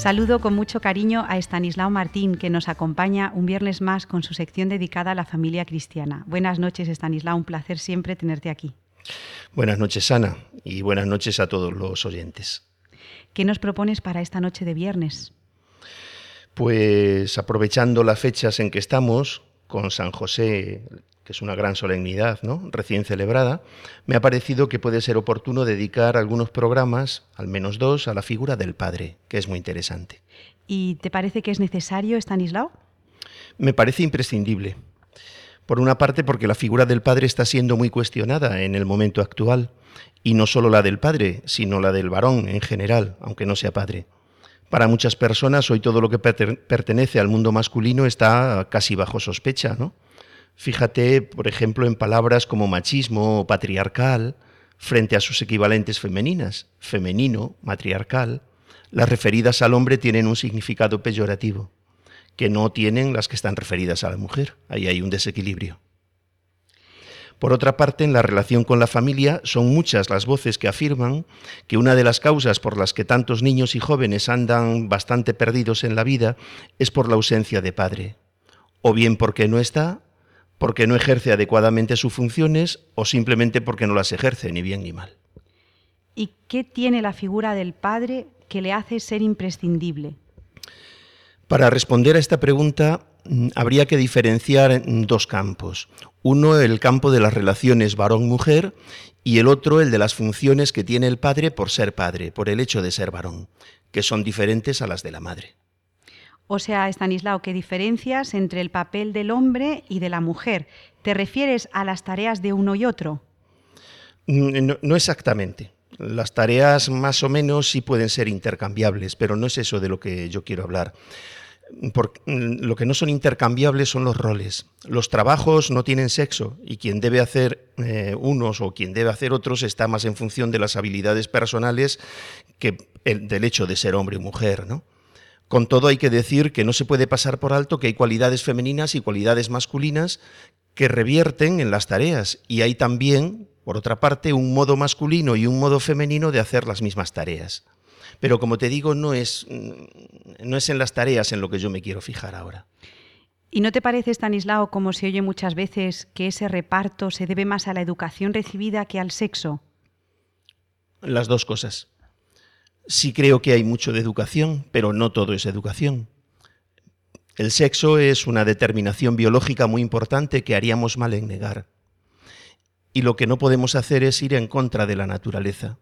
Saludo con mucho cariño a Estanislao Martín, que nos acompaña un viernes más con su sección dedicada a la familia cristiana. Buenas noches, Estanislao. Un placer siempre tenerte aquí. Buenas noches, Ana, y buenas noches a todos los oyentes. ¿Qué nos propones para esta noche de viernes? Pues aprovechando las fechas en que estamos, con San José, que es una gran solemnidad, ¿no? recién celebrada, me ha parecido que puede ser oportuno dedicar algunos programas, al menos dos, a la figura del Padre, que es muy interesante. ¿Y te parece que es necesario, Estanislao? Me parece imprescindible. Por una parte, porque la figura del padre está siendo muy cuestionada en el momento actual, y no solo la del padre, sino la del varón en general, aunque no sea padre. Para muchas personas hoy todo lo que perten- pertenece al mundo masculino está casi bajo sospecha, ¿no? Fíjate, por ejemplo, en palabras como machismo o patriarcal frente a sus equivalentes femeninas, femenino, matriarcal. Las referidas al hombre tienen un significado peyorativo que no tienen las que están referidas a la mujer. Ahí hay un desequilibrio. Por otra parte, en la relación con la familia son muchas las voces que afirman que una de las causas por las que tantos niños y jóvenes andan bastante perdidos en la vida es por la ausencia de padre. O bien porque no está, porque no ejerce adecuadamente sus funciones, o simplemente porque no las ejerce ni bien ni mal. ¿Y qué tiene la figura del padre que le hace ser imprescindible? Para responder a esta pregunta mm, habría que diferenciar en dos campos. Uno el campo de las relaciones varón-mujer y el otro el de las funciones que tiene el padre por ser padre, por el hecho de ser varón, que son diferentes a las de la madre. O sea, Estanislao, ¿qué diferencias entre el papel del hombre y de la mujer? ¿Te refieres a las tareas de uno y otro? Mm, No, exactamente. Las tareas más o menos sí pueden ser intercambiables, pero no es eso de lo que yo quiero hablar. Por- mm, lo que no son intercambiables son los roles. Los trabajos no tienen sexo y quien debe hacer eh, unos o quien debe hacer otros está más en función de las habilidades personales que el, del hecho de ser hombre o mujer, ¿no? Con todo hay que decir que no se puede pasar por alto que hay cualidades femeninas y cualidades masculinas que revierten en las tareas y hay también, por otra parte, un modo masculino y un modo femenino de hacer las mismas tareas. Pero como te digo, no es, mm, no es en las tareas en lo que yo me quiero fijar ahora. ¿Y no te parece, Estanislao, como se oye muchas veces, que ese reparto se debe más a la educación recibida que al sexo? Las dos cosas. Sí creo que hay mucho de educación, pero no todo es educación. El sexo es una determinación biológica muy importante que haríamos mal en negar. Y lo que no podemos hacer es ir en contra de la naturaleza.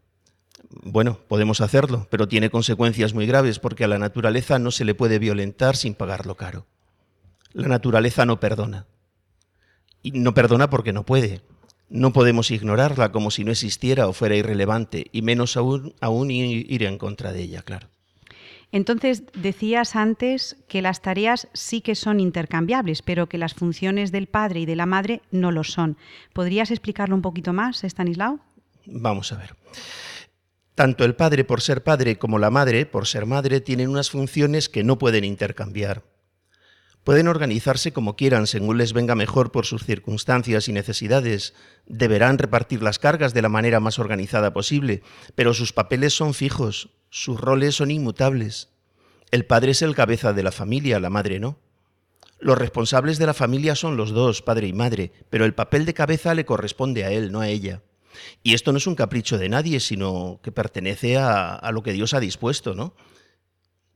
Bueno, podemos hacerlo, pero tiene consecuencias muy graves porque a la naturaleza no se le puede violentar sin pagarlo caro. La naturaleza no perdona. Y no perdona porque no puede. No podemos ignorarla como si no existiera o fuera irrelevante, y menos aún, aún ir en contra de ella, claro. Entonces, decías antes que las tareas sí que son intercambiables, pero que las funciones del padre y de la madre no lo son. ¿Podrías explicarlo un poquito más, Stanislao? Vamos a ver. Tanto el padre por ser padre como la madre por ser madre tienen unas funciones que no pueden intercambiar. Pueden organizarse como quieran según les venga mejor por sus circunstancias y necesidades. Deberán repartir las cargas de la manera más organizada posible, pero sus papeles son fijos, sus roles son inmutables. El padre es el cabeza de la familia, la madre no. Los responsables de la familia son los dos, padre y madre, pero el papel de cabeza le corresponde a él, no a ella. Y esto no es un capricho de nadie, sino que pertenece a, lo que Dios ha dispuesto, ¿no?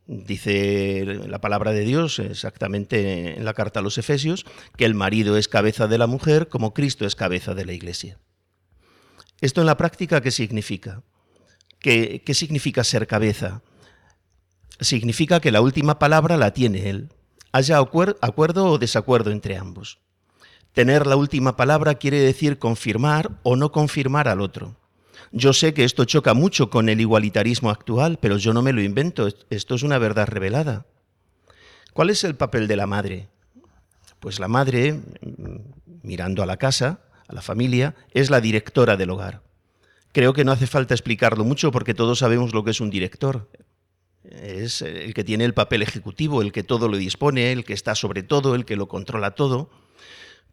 Dice la palabra de Dios exactamente en la carta a los Efesios que el marido es cabeza de la mujer como Cristo es cabeza de la iglesia. ¿Esto en la práctica qué significa? ¿Qué, qué significa ser cabeza? Significa que la última palabra la tiene él, haya acuerdo o desacuerdo entre ambos. Tener la última palabra quiere decir confirmar o no confirmar al otro. Yo sé que esto choca mucho con el igualitarismo actual, pero yo no me lo invento, esto es una verdad revelada. ¿Cuál es el papel de la madre? Pues la madre, mm, mirando a la casa, a la familia, es la directora del hogar. Creo que no hace falta explicarlo mucho porque todos sabemos lo que es un director. Es el que tiene el papel ejecutivo, el que todo lo dispone, el que está sobre todo, el que lo controla todo.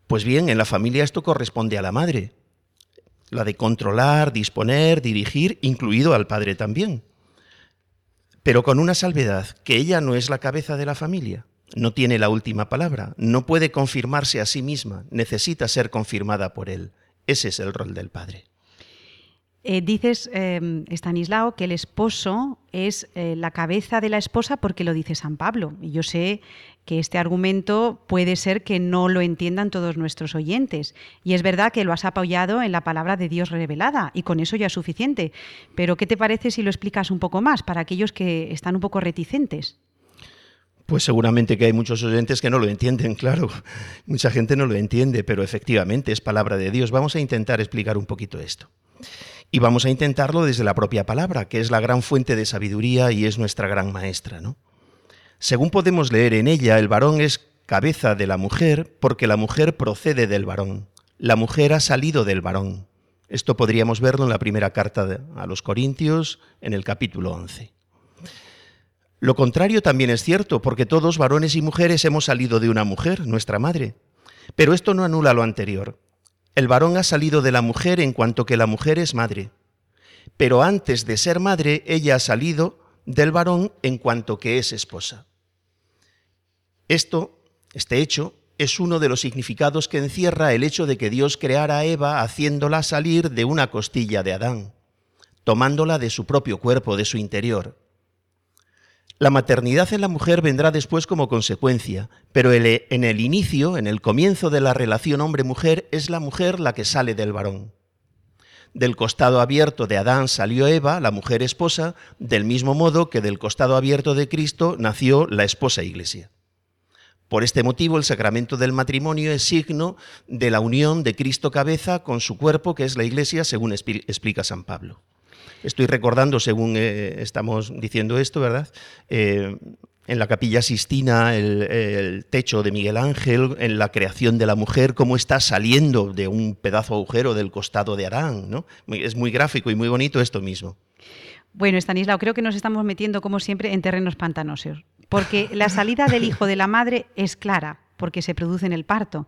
Pues bien, en la familia esto corresponde a la madre la de controlar, disponer, dirigir, incluido al padre también. Pero con una salvedad, que ella no es la cabeza de la familia, no tiene la última palabra, no puede confirmarse a sí misma, necesita ser confirmada por él. Ese es el rol del padre. Eh, dices, eh, Stanislao, que el esposo es eh, la cabeza de la esposa porque lo dice San Pablo. Y yo sé que este argumento puede ser que no lo entiendan todos nuestros oyentes. Y es verdad que lo has apoyado en la palabra de Dios revelada y con eso ya es suficiente. Pero ¿qué te parece si lo explicas un poco más para aquellos que están un poco reticentes? Pues seguramente que hay muchos oyentes que no lo entienden, claro. Mucha gente no lo entiende, pero efectivamente es palabra de Dios. Vamos a intentar explicar un poquito esto. Y vamos a intentarlo desde la propia palabra, que es la gran fuente de sabiduría y es nuestra gran maestra, ¿no? Según podemos leer en ella, el varón es cabeza de la mujer porque la mujer procede del varón. La mujer ha salido del varón. Esto podríamos verlo en la primera carta a los Corintios, en el capítulo 11. Lo contrario también es cierto, porque todos, varones y mujeres, hemos salido de una mujer, nuestra madre. Pero esto no anula lo anterior. El varón ha salido de la mujer en cuanto que la mujer es madre. Pero antes de ser madre, ella ha salido del varón en cuanto que es esposa. Esto, este hecho, es uno de los significados que encierra el hecho de que Dios creara a Eva haciéndola salir de una costilla de Adán, tomándola de su propio cuerpo, de su interior. La maternidad en la mujer vendrá después como consecuencia, pero en el inicio, en el comienzo de la relación hombre-mujer, es la mujer la que sale del varón. Del costado abierto de Adán salió Eva, la mujer esposa, del mismo modo que del costado abierto de Cristo nació la esposa iglesia. Por este motivo, el sacramento del matrimonio es signo de la unión de Cristo cabeza con su cuerpo, que es la iglesia, según explica San Pablo. Estoy recordando, según eh, estamos diciendo esto, ¿verdad? Eh, en la capilla Sistina, el, techo de Miguel Ángel, en la creación de la mujer, cómo está saliendo de un pedazo agujero del costado de Arán. ¿no? Es muy gráfico y muy bonito esto mismo. Bueno, Estanislao, creo que nos estamos metiendo, como siempre, en terrenos pantanosos, porque la salida del hijo de la madre es clara, porque se produce en el parto,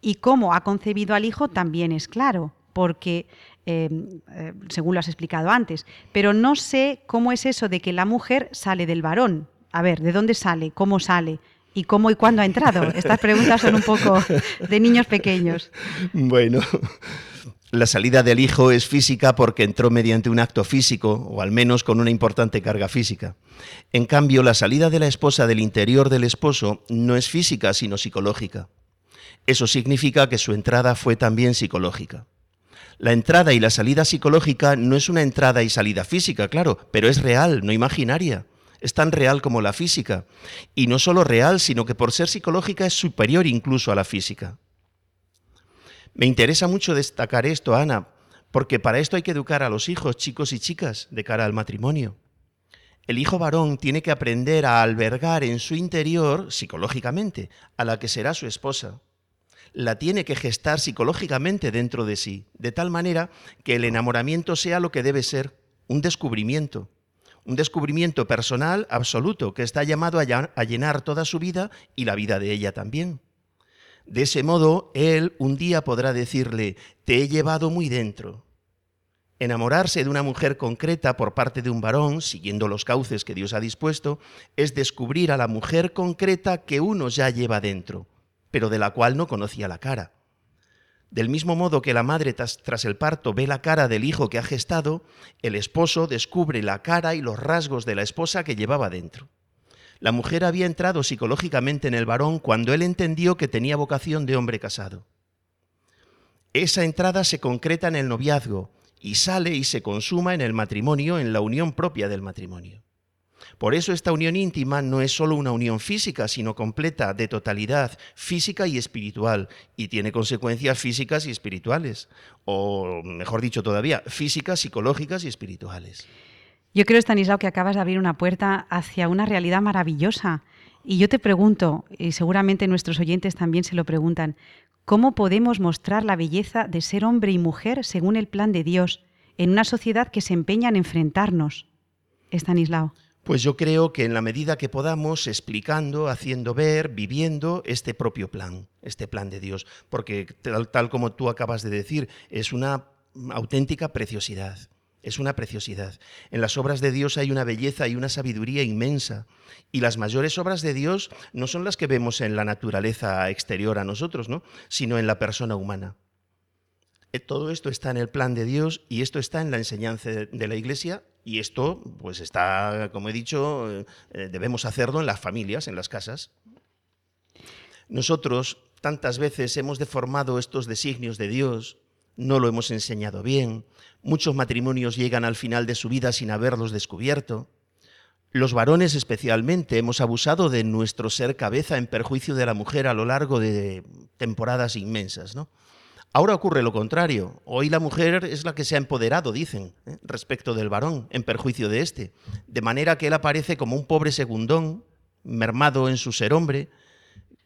y cómo ha concebido al hijo también es claro, porque Em, eh, según lo has explicado antes. Pero no sé cómo es eso de que la mujer sale del varón. A ver, ¿de dónde sale? ¿Cómo sale? ¿Y cómo y cuándo ha entrado? Estas preguntas son un poco de niños pequeños. Bueno, la salida del hijo es física porque entró mediante un acto físico, o al menos con una importante carga física. En cambio, la salida de la esposa del interior del esposo no es física, sino psicológica. Eso significa que su entrada fue también psicológica. La entrada y la salida psicológica no es una entrada y salida física, claro, pero es real, no imaginaria. Es tan real como la física. Y no solo real, sino que por ser psicológica es superior incluso a la física. Me interesa mucho destacar esto, Ana, porque para esto hay que educar a los hijos, chicos y chicas, de cara al matrimonio. El hijo varón tiene que aprender a albergar en su interior, psicológicamente, a la que será su esposa. La tiene que gestar psicológicamente dentro de sí, de tal manera que el enamoramiento sea lo que debe ser, un descubrimiento. Un descubrimiento personal absoluto que está llamado a llenar toda su vida y la vida de ella también. De ese modo, él un día podrá decirle, te he llevado muy dentro, Enamorarse de una mujer concreta por parte de un varón, siguiendo los cauces que Dios ha dispuesto, es descubrir a la mujer concreta que uno ya lleva dentro, pero de la cual no conocía la cara. Del mismo modo que la madre tras, el parto ve la cara del hijo que ha gestado, el esposo descubre la cara y los rasgos de la esposa que llevaba dentro. La mujer había entrado psicológicamente en el varón cuando él entendió que tenía vocación de hombre casado. Esa entrada se concreta en el noviazgo, y sale y se consuma en el matrimonio, en la unión propia del matrimonio. Por eso esta unión íntima no es solo una unión física, sino completa, de totalidad, física y espiritual, y tiene consecuencias físicas y espirituales, o mejor dicho todavía, físicas, psicológicas y espirituales. Yo creo, Stanislao, que acabas de abrir una puerta hacia una realidad maravillosa. Y yo te pregunto, y seguramente nuestros oyentes también se lo preguntan, ¿Cómo podemos mostrar la belleza de ser hombre y mujer según el plan de Dios en una sociedad que se empeña en enfrentarnos? Estanislao. Pues yo creo que en la medida que podamos, explicando, haciendo ver, viviendo este propio plan, este plan de Dios, porque tal, tal como tú acabas de decir, es una auténtica preciosidad es una preciosidad. En las obras de Dios hay una belleza y una sabiduría inmensa. Y las mayores obras de Dios no son las que vemos en la naturaleza exterior a nosotros, ¿no? sino en la persona humana. Todo esto está en el plan de Dios y esto está en la enseñanza de la Iglesia y esto, pues está, como he dicho, eh, eh, debemos hacerlo en las familias, en las casas. Nosotros tantas veces hemos deformado estos designios de Dios, no lo hemos enseñado bien, muchos matrimonios llegan al final de su vida sin haberlos descubierto. Los varones especialmente hemos abusado de nuestro ser cabeza en perjuicio de la mujer a lo largo de temporadas inmensas. ¿no? Ahora ocurre lo contrario. Hoy la mujer es la que se ha empoderado, dicen, ¿eh? respecto del varón, en perjuicio de éste. De manera que él aparece como un pobre segundón, mermado en su ser hombre,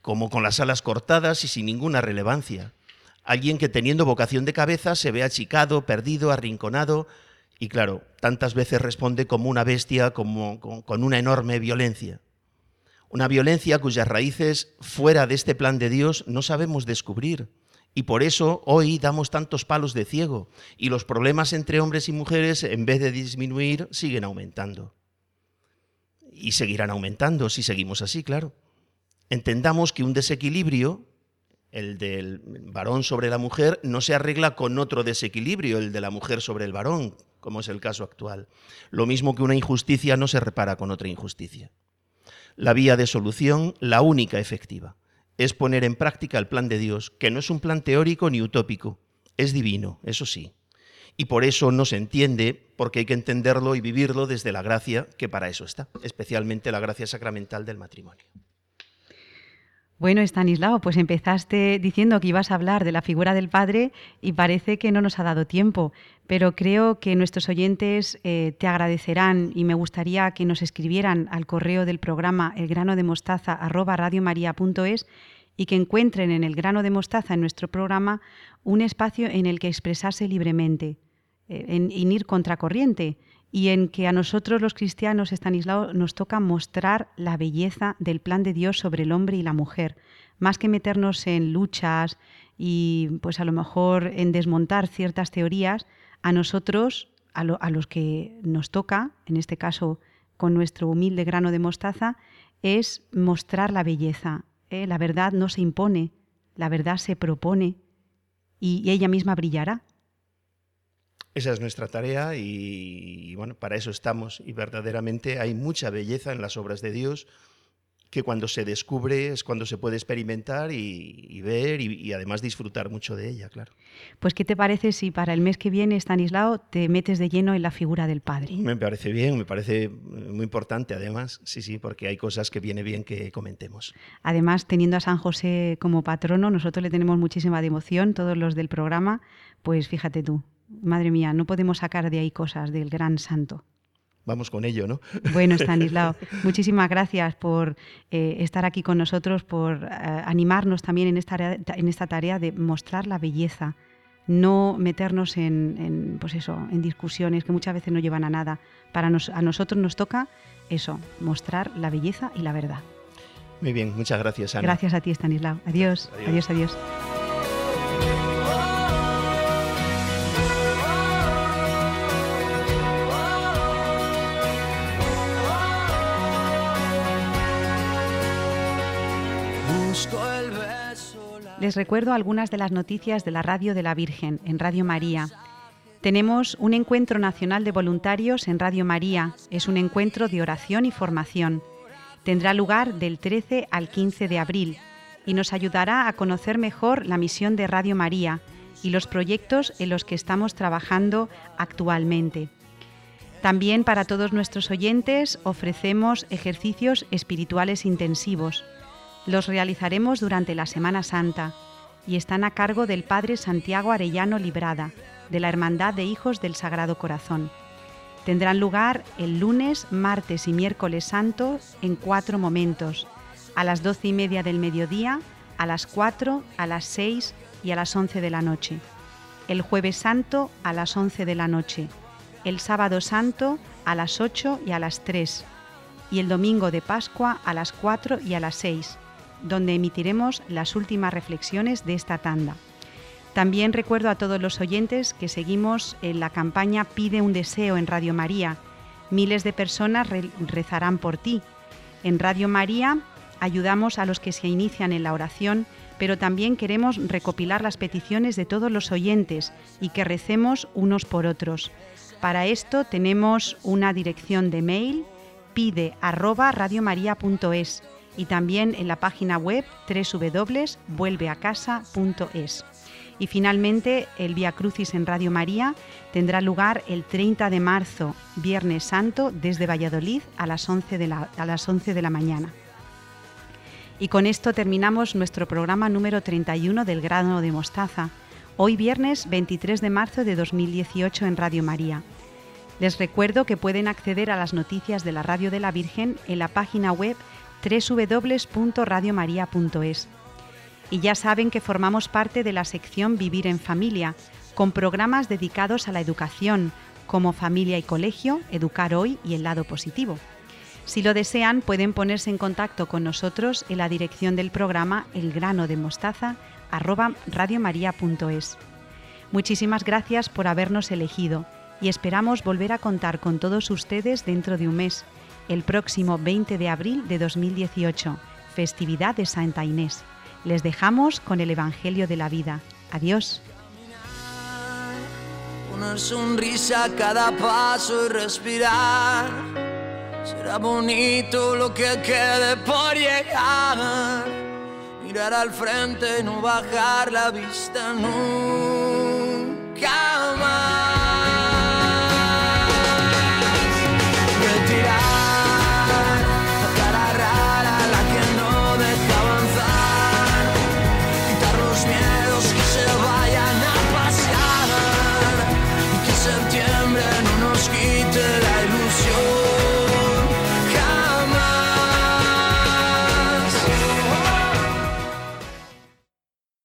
como con las alas cortadas y sin ninguna relevancia alguien que teniendo vocación de cabeza se ve achicado, perdido, arrinconado, y claro, tantas veces responde como una bestia, como, con, una enorme violencia. Una violencia cuyas raíces fuera de este plan de Dios no sabemos descubrir. Y por eso hoy damos tantos palos de ciego y los problemas entre hombres y mujeres, en vez de disminuir, siguen aumentando. Y seguirán aumentando si seguimos así, claro. Entendamos que un desequilibrio el del varón sobre la mujer, no se arregla con otro desequilibrio, el de la mujer sobre el varón, como es el caso actual. Lo mismo que una injusticia no se repara con otra injusticia. La vía de solución, la única efectiva, es poner en práctica el plan de Dios, que no es un plan teórico ni utópico, es divino, eso sí. Y por eso no se entiende, porque hay que entenderlo y vivirlo desde la gracia que para eso está, especialmente la gracia sacramental del matrimonio. Bueno, Estanislao, pues empezaste diciendo que ibas a hablar de la figura del padre y parece que no nos ha dado tiempo, pero creo que nuestros oyentes eh, te agradecerán y me gustaría que nos escribieran al correo del programa elgranodemostaza@radiomaria.es y que encuentren en el grano de mostaza en nuestro programa un espacio en el que expresarse libremente, eh, en, en ir contracorriente y en que a nosotros los cristianos, Estanislao, nos toca mostrar la belleza del plan de Dios sobre el hombre y la mujer, más que meternos en luchas y pues a lo mejor en desmontar ciertas teorías, a nosotros, a, los que nos toca, en este caso con nuestro humilde grano de mostaza, es mostrar la belleza. ¿eh? La verdad no se impone, la verdad se propone y ella misma brillará. Esa es nuestra tarea y, bueno, para eso estamos y verdaderamente hay mucha belleza en las obras de Dios que cuando se descubre es cuando se puede experimentar y, ver y, además disfrutar mucho de ella, claro. Pues ¿qué te parece si para el mes que viene, Stanislao, te metes de lleno en la figura del Padre? Me parece bien, me parece muy importante además, sí, sí, porque hay cosas que viene bien que comentemos. Además, teniendo a San José como patrono, nosotros le tenemos muchísima devoción, todos los del programa, pues fíjate tú, madre mía, no podemos sacar de ahí cosas del gran santo vamos con ello, ¿no? Bueno, Stanislao, muchísimas gracias por eh, estar aquí con nosotros, por eh, animarnos también en esta, en esta tarea de mostrar la belleza, no meternos en, pues eso, en discusiones que muchas veces no llevan a nada. Para a nosotros nos toca eso, mostrar la belleza y la verdad. Muy bien, muchas gracias, Ana. Gracias a ti, Stanislao. adiós, adiós. adiós. Les recuerdo algunas de las noticias de la Radio de la Virgen en Radio María. Tenemos un encuentro nacional de voluntarios en Radio María. Es un encuentro de oración y formación. Tendrá lugar del 13 al 15 de abril y nos ayudará a conocer mejor la misión de Radio María y los proyectos en los que estamos trabajando actualmente. También para todos nuestros oyentes ofrecemos ejercicios espirituales intensivos los realizaremos durante la Semana Santa y están a cargo del Padre Santiago Arellano Librada, de la Hermandad de Hijos del Sagrado Corazón. Tendrán lugar el lunes, martes y miércoles santo en cuatro momentos, a las doce y media del mediodía, a las cuatro, a las seis y a las once de la noche. El jueves santo a las once de la noche. El sábado santo a las ocho y a las tres. Y el domingo de Pascua a las cuatro y a las seis donde emitiremos las últimas reflexiones de esta tanda. También recuerdo a todos los oyentes que seguimos en la campaña Pide un deseo en Radio María. Miles de personas rezarán por ti. En Radio María ayudamos a los que se inician en la oración, pero también queremos recopilar las peticiones de todos los oyentes y que recemos unos por otros. Para esto tenemos una dirección de mail pide y también en la página web www.vuelveacasa.es. Y finalmente, el Vía Crucis en Radio María tendrá lugar el 30 de marzo, Viernes Santo, desde Valladolid a las 11 de la, a las 11 de la mañana. Y con esto terminamos nuestro programa número 31 del grano de mostaza, hoy viernes 23 de marzo de 2018 en Radio María. Les recuerdo que pueden acceder a las noticias de la Radio de la Virgen en la página web www.radiomaria.es. Y ya saben que formamos parte de la sección Vivir en Familia, con programas dedicados a la educación, como Familia y Colegio, Educar Hoy y el lado positivo. Si lo desean, pueden ponerse en contacto con nosotros en la dirección del programa El grano de mostaza Muchísimas gracias por habernos elegido y esperamos volver a contar con todos ustedes dentro de un mes el próximo 20 de abril de 2018, festividad de Santa Inés. Les dejamos con el Evangelio de la Vida. Adiós. Una sonrisa cada paso y respirar. Será bonito lo que quede por llegar. Mirar al frente, no bajar la vista nunca